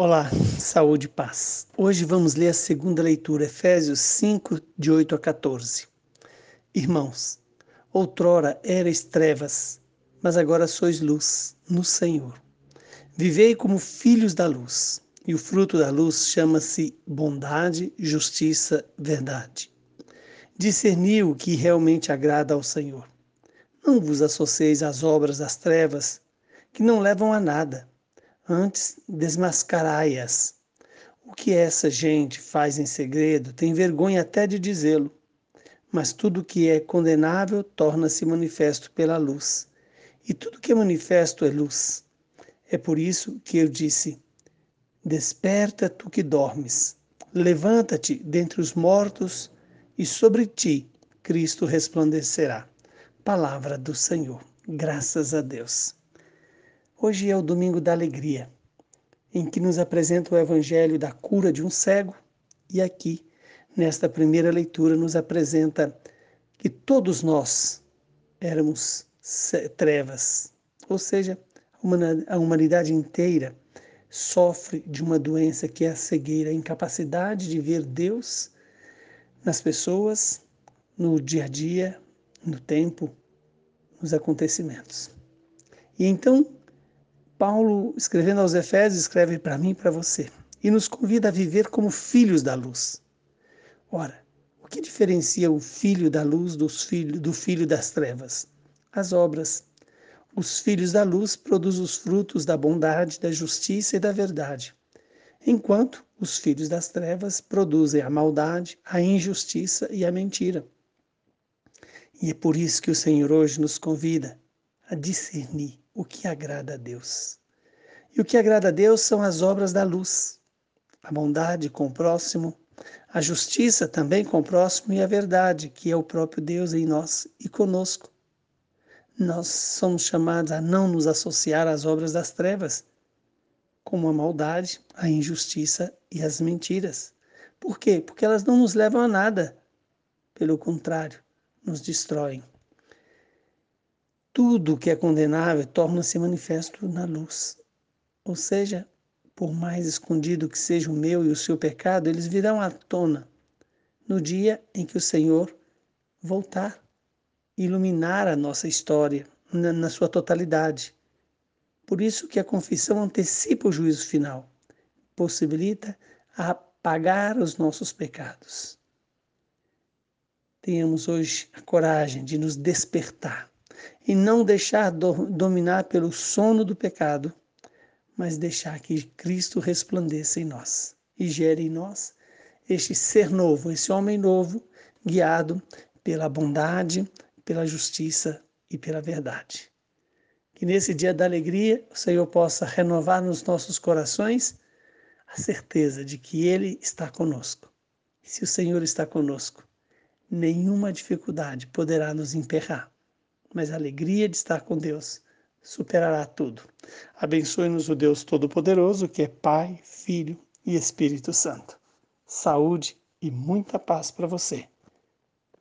Olá, saúde e paz. Hoje vamos ler a segunda leitura, Efésios 5, de 8 a 14. Irmãos, outrora erais trevas, mas agora sois luz no Senhor. Vivei como filhos da luz, e o fruto da luz chama-se bondade, justiça, verdade. Discerni o que realmente agrada ao Senhor. Não vos associeis às obras das trevas, que não levam a nada antes desmascarai-as. O que essa gente faz em segredo tem vergonha até de dizê-lo, mas tudo que é condenável torna-se manifesto pela luz, e tudo que é manifesto é luz. É por isso que eu disse: Desperta tu que dormes, levanta-te dentre os mortos, e sobre ti Cristo resplandecerá. Palavra do Senhor. Graças a Deus. Hoje é o domingo da alegria, em que nos apresenta o evangelho da cura de um cego, e aqui, nesta primeira leitura, nos apresenta que todos nós éramos trevas, ou seja, a humanidade inteira sofre de uma doença que é a cegueira, a incapacidade de ver Deus nas pessoas, no dia a dia, no tempo, nos acontecimentos. E então Paulo, escrevendo aos Efésios, escreve para mim e para você e nos convida a viver como filhos da luz. Ora, o que diferencia o filho da luz dos filho, do filho das trevas? As obras. Os filhos da luz produzem os frutos da bondade, da justiça e da verdade, enquanto os filhos das trevas produzem a maldade, a injustiça e a mentira. E é por isso que o Senhor hoje nos convida a discernir o que agrada a Deus. E o que agrada a Deus são as obras da luz, a bondade com o próximo, a justiça também com o próximo e a verdade, que é o próprio Deus em nós e conosco. Nós somos chamados a não nos associar às obras das trevas, como a maldade, a injustiça e as mentiras. Por quê? Porque elas não nos levam a nada. Pelo contrário, nos destroem tudo que é condenável torna-se manifesto na luz. Ou seja, por mais escondido que seja o meu e o seu pecado, eles virão à tona no dia em que o Senhor voltar, iluminar a nossa história na, na sua totalidade. Por isso que a confissão antecipa o juízo final, possibilita apagar os nossos pecados. Tenhamos hoje a coragem de nos despertar e não deixar do, dominar pelo sono do pecado, mas deixar que Cristo resplandeça em nós e gere em nós este ser novo, esse homem novo, guiado pela bondade, pela justiça e pela verdade. Que nesse dia da alegria o Senhor possa renovar nos nossos corações a certeza de que Ele está conosco. E se o Senhor está conosco, nenhuma dificuldade poderá nos emperrar mas a alegria de estar com Deus superará tudo. Abençoe-nos o Deus Todo-Poderoso, que é Pai, Filho e Espírito Santo. Saúde e muita paz para você.